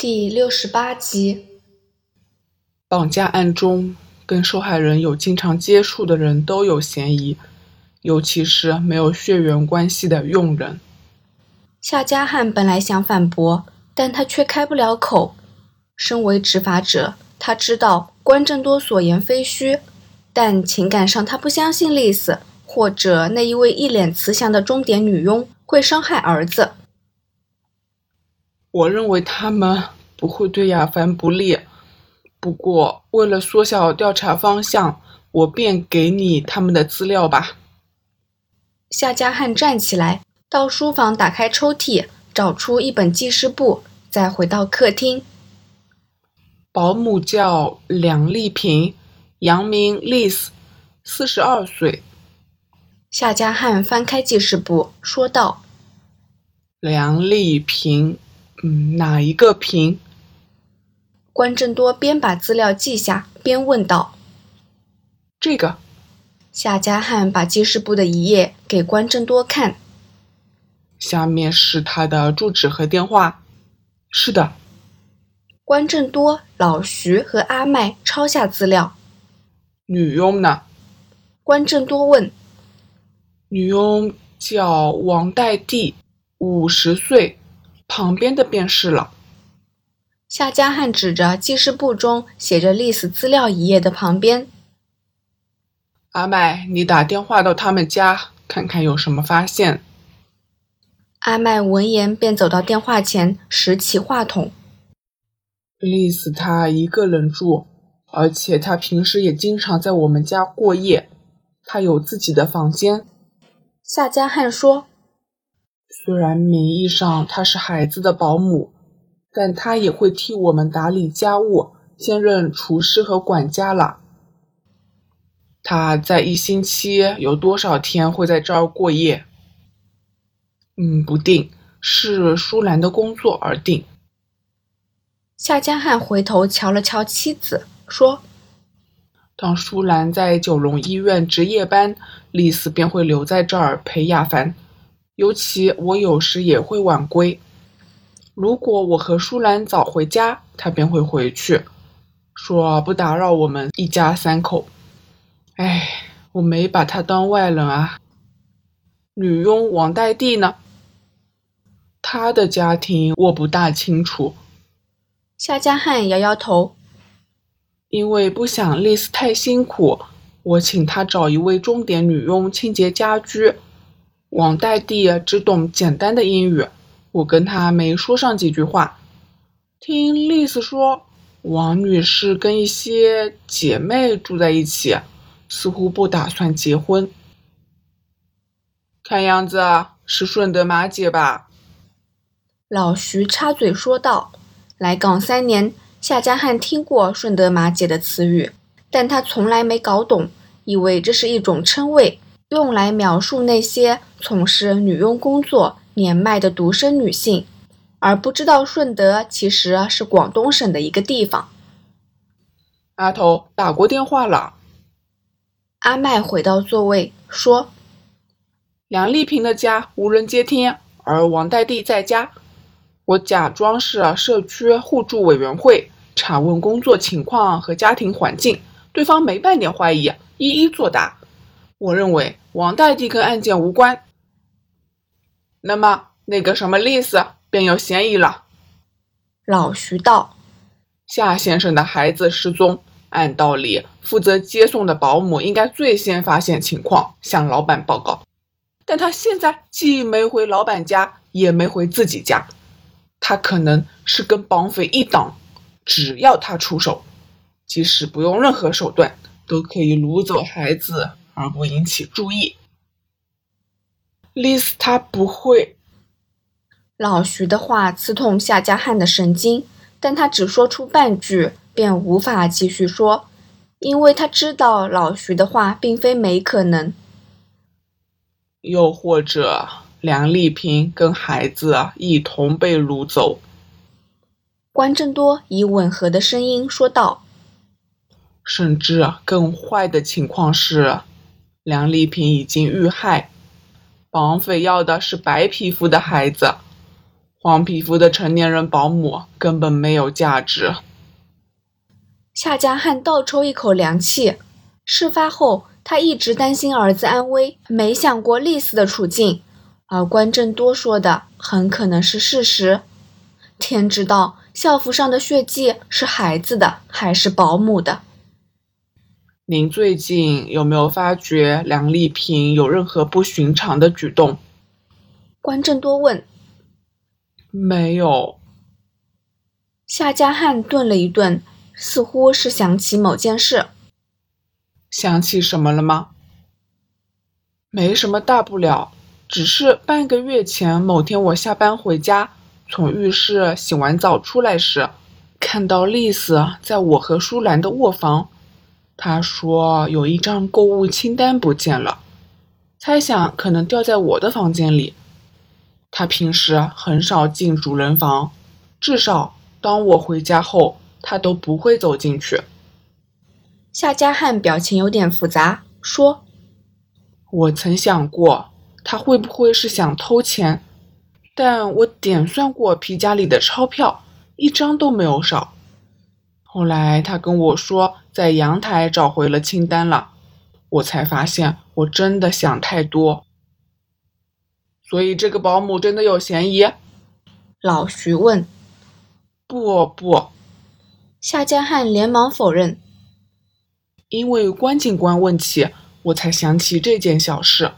第六十八集，绑架案中，跟受害人有经常接触的人都有嫌疑，尤其是没有血缘关系的佣人。夏家汉本来想反驳，但他却开不了口。身为执法者，他知道关正多所言非虚，但情感上他不相信丽丝或者那一位一脸慈祥的钟点女佣会伤害儿子。我认为他们不会对亚凡不利，不过为了缩小调查方向，我便给你他们的资料吧。夏家汉站起来，到书房打开抽屉，找出一本记事簿，再回到客厅。保姆叫梁丽萍，杨名丽丝，四十二岁。夏家汉翻开记事簿，说道：“梁丽萍。”嗯，哪一个平？关正多边把资料记下，边问道：“这个。”夏家汉把记事簿的一页给关正多看，下面是他的住址和电话。是的。关正多、老徐和阿麦抄下资料。女佣呢？关正多问。女佣叫王代娣，五十岁。旁边的便是了。夏家汉指着记事簿中写着历史资料一页的旁边。阿麦，你打电话到他们家，看看有什么发现。阿麦闻言便走到电话前，拾起话筒。丽丝她一个人住，而且她平时也经常在我们家过夜。她有自己的房间。夏家汉说。虽然名义上她是孩子的保姆，但她也会替我们打理家务，兼任厨师和管家了。她在一星期有多少天会在这儿过夜？嗯，不定，视舒兰的工作而定。夏江汉回头瞧了瞧妻子，说：“当舒兰在九龙医院值夜班，丽丝便会留在这儿陪亚凡。”尤其我有时也会晚归。如果我和舒兰早回家，他便会回去，说不打扰我们一家三口。哎，我没把他当外人啊。女佣王代娣呢？她的家庭我不大清楚。夏家汉摇摇头，因为不想丽丝太辛苦，我请她找一位钟点女佣清洁家居。王代娣只懂简单的英语，我跟他没说上几句话。听丽丝说，王女士跟一些姐妹住在一起，似乎不打算结婚。看样子是顺德马姐吧？老徐插嘴说道：“来港三年，夏家汉听过顺德马姐的词语，但他从来没搞懂，以为这是一种称谓。”用来描述那些从事女佣工作、年迈的独生女性，而不知道顺德其实是广东省的一个地方。阿头打过电话了。阿麦回到座位说：“梁丽萍的家无人接听，而王代娣在家。我假装是社区互助委员会，查问工作情况和家庭环境，对方没半点怀疑，一一作答。我认为。”王代娣跟案件无关，那么那个什么丽丝便有嫌疑了。老徐道：“夏先生的孩子失踪，按道理负责接送的保姆应该最先发现情况，向老板报告。但他现在既没回老板家，也没回自己家，他可能是跟绑匪一党。只要他出手，即使不用任何手段，都可以掳走孩子。”而不引起注意，丽丝她不会。老徐的话刺痛夏家汉的神经，但他只说出半句，便无法继续说，因为他知道老徐的话并非没可能。又或者梁丽萍跟孩子一同被掳走。关正多以吻合的声音说道：“甚至更坏的情况是。”梁丽萍已经遇害，绑匪要的是白皮肤的孩子，黄皮肤的成年人保姆根本没有价值。夏家汉倒抽一口凉气。事发后，他一直担心儿子安危，没想过丽丝的处境。而关正多说的很可能是事实。天知道校服上的血迹是孩子的还是保姆的。您最近有没有发觉梁丽萍有任何不寻常的举动？关正多问。没有。夏家汉顿了一顿，似乎是想起某件事。想起什么了吗？没什么大不了。只是半个月前某天，我下班回家，从浴室洗完澡出来时，看到丽丝在我和舒兰的卧房。她说有一张购物清单不见了，猜想可能掉在我的房间里。他平时很少进主人房，至少当我回家后，他都不会走进去。夏家汉表情有点复杂，说：“我曾想过。”他会不会是想偷钱？但我点算过皮夹里的钞票，一张都没有少。后来他跟我说，在阳台找回了清单了，我才发现我真的想太多。所以这个保姆真的有嫌疑？老徐问。不不，夏家汉连忙否认。因为关警官问起，我才想起这件小事。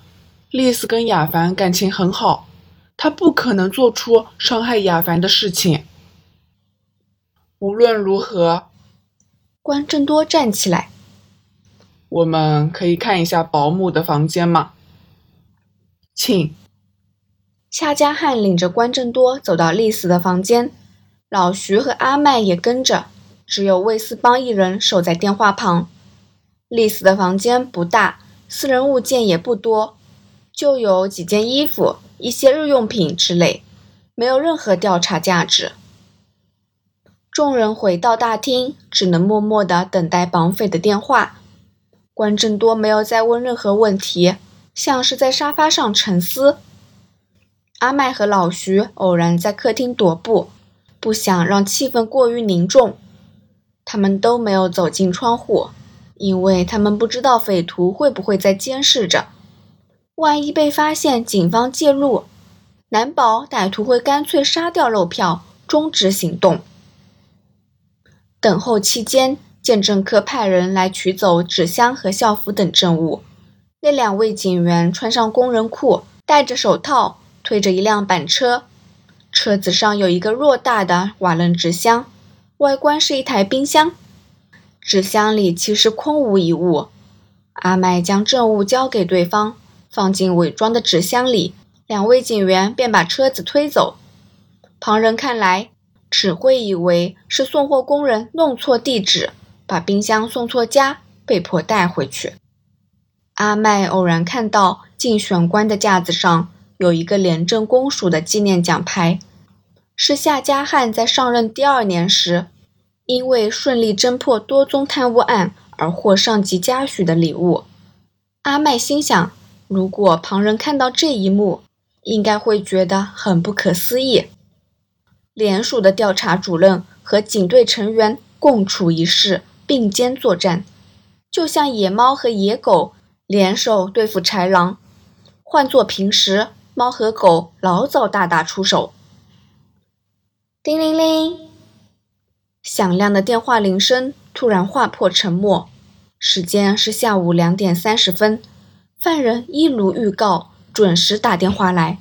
丽丝跟亚凡感情很好，她不可能做出伤害亚凡的事情。无论如何，关正多站起来，我们可以看一下保姆的房间吗？请。夏家汉领着关正多走到丽丝的房间，老徐和阿麦也跟着，只有魏斯邦一人守在电话旁。丽丝的房间不大，私人物件也不多。就有几件衣服、一些日用品之类，没有任何调查价值。众人回到大厅，只能默默地等待绑匪的电话。关正多没有再问任何问题，像是在沙发上沉思。阿麦和老徐偶然在客厅踱步，不想让气氛过于凝重。他们都没有走进窗户，因为他们不知道匪徒会不会在监视着。万一被发现，警方介入，难保歹徒会干脆杀掉漏票，终止行动。等候期间，鉴证科派人来取走纸箱和校服等证物。那两位警员穿上工人裤，戴着手套，推着一辆板车，车子上有一个偌大的瓦楞纸箱，外观是一台冰箱。纸箱里其实空无一物。阿麦将证物交给对方。放进伪装的纸箱里，两位警员便把车子推走。旁人看来，只会以为是送货工人弄错地址，把冰箱送错家，被迫带回去。阿麦偶然看到竞选官的架子上有一个廉政公署的纪念奖牌，是夏家汉在上任第二年时，因为顺利侦破多宗贪污案而获上级嘉许的礼物。阿麦心想。如果旁人看到这一幕，应该会觉得很不可思议。联署的调查主任和警队成员共处一室，并肩作战，就像野猫和野狗联手对付豺狼。换做平时，猫和狗老早大打出手。叮铃铃，响亮的电话铃声突然划破沉默。时间是下午两点三十分。犯人一如预告，准时打电话来。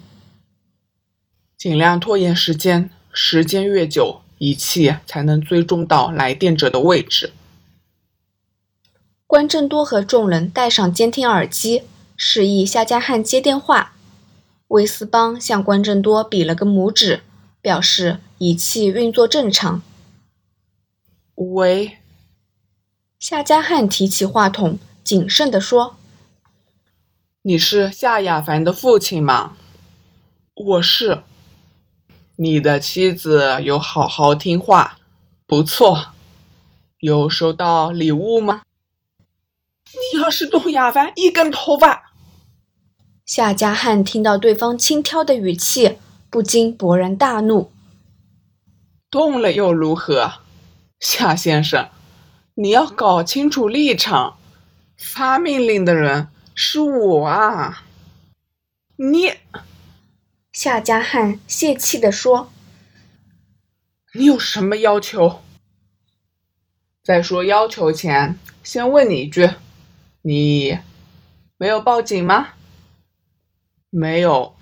尽量拖延时间，时间越久，仪器才能追踪到来电者的位置。关正多和众人戴上监听耳机，示意夏家汉接电话。威斯邦向关正多比了个拇指，表示仪器运作正常。喂。夏家汉提起话筒，谨慎地说。你是夏亚凡的父亲吗？我是。你的妻子有好好听话，不错。有收到礼物吗？你要是动亚凡一根头发！夏家汉听到对方轻佻的语气，不禁勃然大怒。动了又如何？夏先生，你要搞清楚立场。发命令的人是我啊！你，夏家汉泄气地说：“你有什么要求？”在说要求前，先问你一句：你没有报警吗？没有。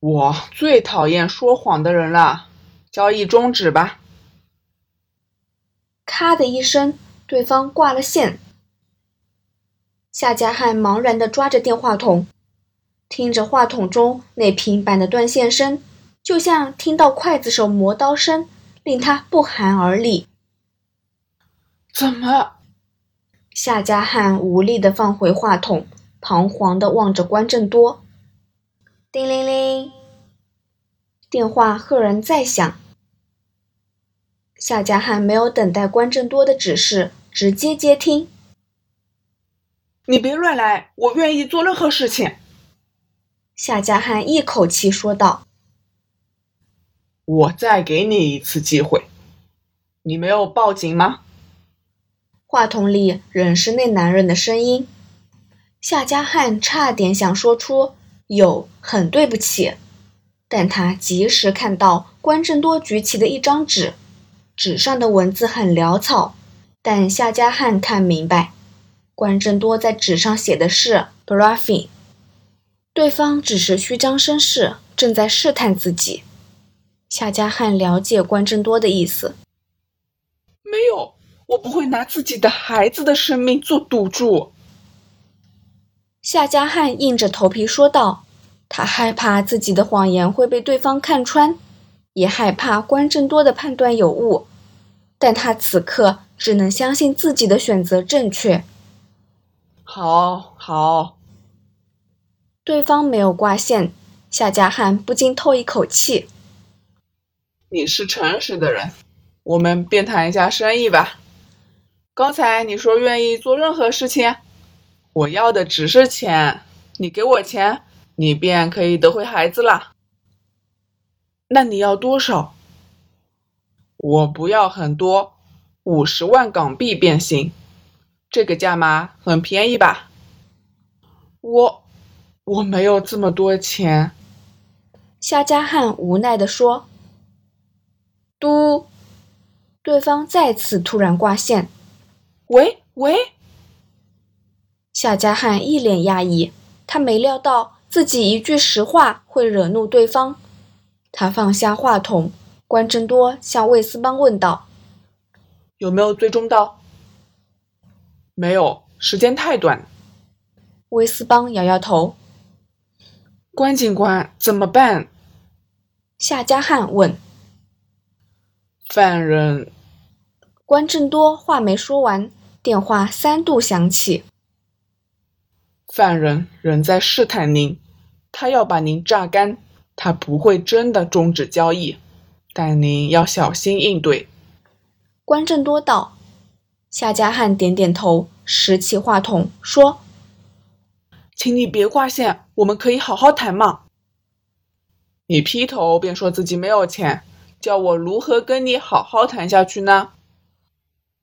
我最讨厌说谎的人了。交易终止吧。咔的一声，对方挂了线。夏家汉茫然地抓着电话筒，听着话筒中那平板的断线声，就像听到刽子手磨刀声，令他不寒而栗。怎么？夏家汉无力地放回话筒，彷徨地望着关正多。叮铃铃，电话赫然再响。夏家汉没有等待关正多的指示，直接接听。你别乱来，我愿意做任何事情。夏家汉一口气说道：“我再给你一次机会，你没有报警吗？”话筒里仍是那男人的声音。夏家汉差点想说出“有，很对不起”，但他及时看到关正多举起的一张纸，纸上的文字很潦草，但夏家汉看明白。关正多在纸上写的是 “bluffing”，对方只是虚张声势，正在试探自己。夏家汉了解关正多的意思，没有，我不会拿自己的孩子的生命做赌注。夏家汉硬着头皮说道：“他害怕自己的谎言会被对方看穿，也害怕关正多的判断有误，但他此刻只能相信自己的选择正确。”好好，对方没有挂线，夏家汉不禁透一口气。你是诚实的人，我们便谈一下生意吧。刚才你说愿意做任何事情，我要的只是钱，你给我钱，你便可以得回孩子了。那你要多少？我不要很多，五十万港币便行。这个价码很便宜吧？我我没有这么多钱。夏家汉无奈地说。嘟，对方再次突然挂线。喂喂。夏家汉一脸讶异，他没料到自己一句实话会惹怒对方。他放下话筒，关正多向魏斯邦问道：“有没有追踪到？”没有，时间太短。魏斯邦摇摇头。关警官，怎么办？夏家汉问。犯人。关正多话没说完，电话三度响起。犯人仍在试探您，他要把您榨干。他不会真的终止交易，但您要小心应对。关正多道。夏家汉点点头，拾起话筒说：“请你别挂线，我们可以好好谈嘛。你劈头便说自己没有钱，叫我如何跟你好好谈下去呢？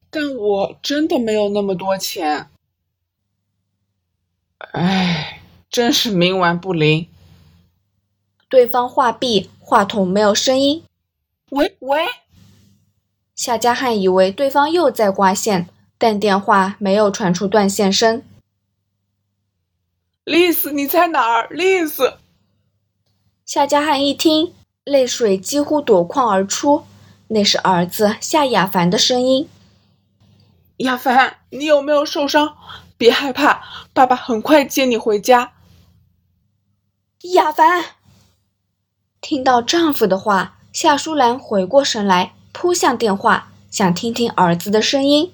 但我真的没有那么多钱。哎，真是冥顽不灵。”对方话毕，话筒没有声音。喂喂。夏家汉以为对方又在挂线，但电话没有传出断线声。丽丝，你在哪儿？丽丝。夏家汉一听，泪水几乎夺眶而出，那是儿子夏亚凡的声音。亚凡，你有没有受伤？别害怕，爸爸很快接你回家。亚凡，听到丈夫的话，夏淑兰回过神来。扑向电话，想听听儿子的声音。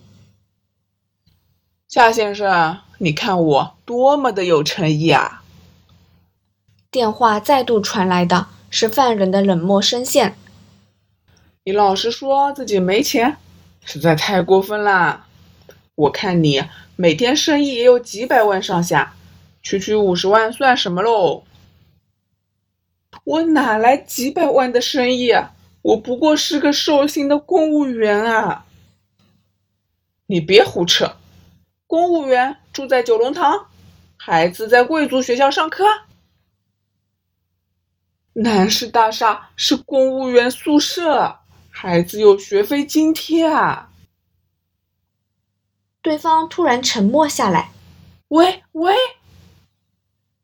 夏先生，你看我多么的有诚意啊！电话再度传来的是犯人的冷漠声线。你老实说自己没钱，实在太过分啦。我看你每天生意也有几百万上下，区区五十万算什么喽？我哪来几百万的生意啊？我不过是个寿星的公务员啊！你别胡扯，公务员住在九龙塘，孩子在贵族学校上课。南市大厦是公务员宿舍，孩子有学费津贴啊！对方突然沉默下来。喂喂，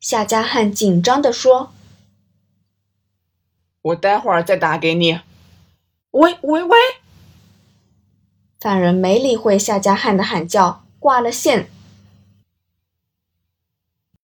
夏家汉紧张地说：“我待会儿再打给你。”喂喂喂！犯人没理会夏家汉的喊叫，挂了线。